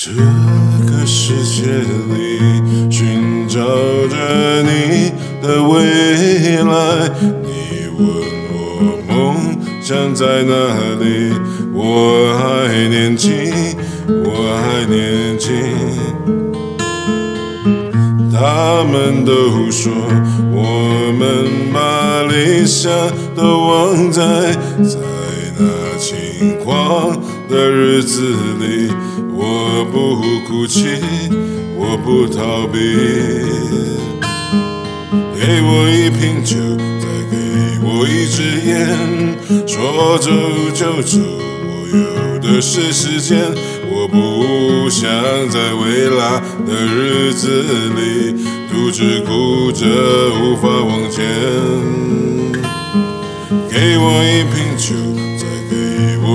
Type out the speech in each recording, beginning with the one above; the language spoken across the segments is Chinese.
这个世界里寻找着你的未来你问我梦想在哪里？我还年轻我还年轻。他们都说我们把理想都忘在在那轻狂。的日子里。我不哭泣，我不逃避。给我一瓶酒，再给我一支烟，说走就走，我有的是时间。我不想在未来的日子里独自哭着无法往前。给我一瓶酒，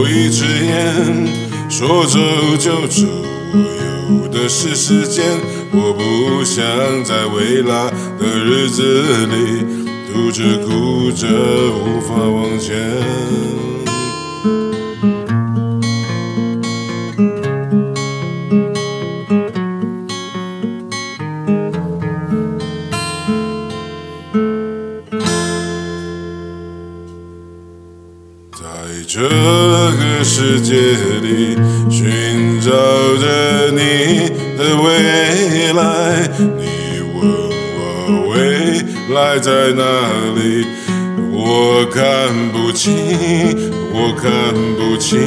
抽一支烟，说走就走，我有的是时间。我不想在未来的日子里独自哭着无法往前。在这个世界里寻找着你的未来，你问我未来在哪里？我看不清，我看不清。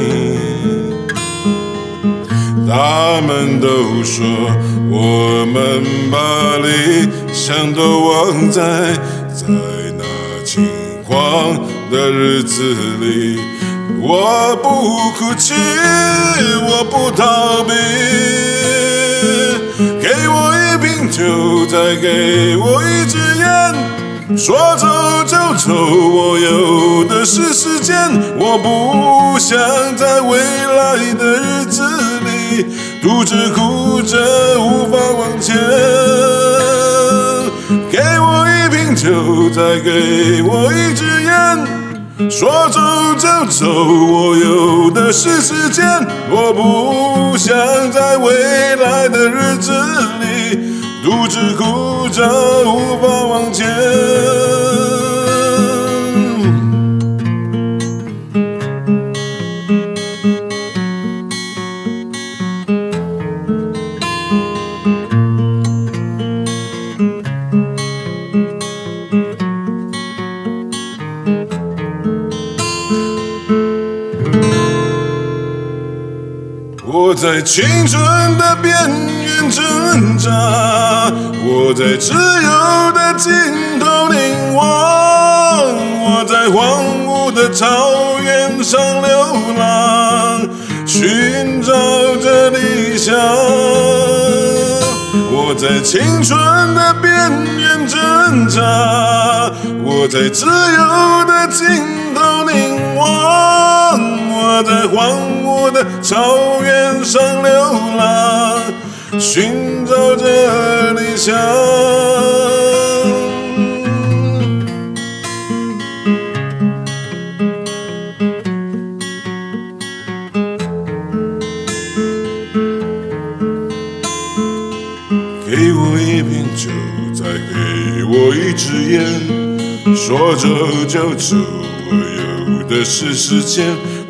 他们都说我们把理想都忘在在那轻狂的日子里。我不哭泣，我不逃避。给我一瓶酒，再给我一支烟，说走就走，我有的是时间。我不想在未来的日子里独自哭着无法往前。给我一瓶酒，再给我一支烟。说走就走，我有的是时间。我不想在未来的日子里独自哭着无法往前。在青春的边缘挣扎，我在自由的尽头凝望，我在荒芜的草原上流浪，寻找着理想。我在青春的边缘挣扎，我在自由的尽头凝望。我在荒芜的草原上流浪，寻找着理想。给我一瓶酒，再给我一支烟，说走就走，我有的是时间。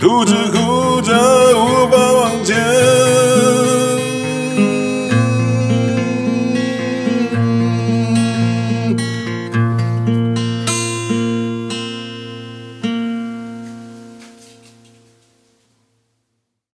独自哭着无法往前。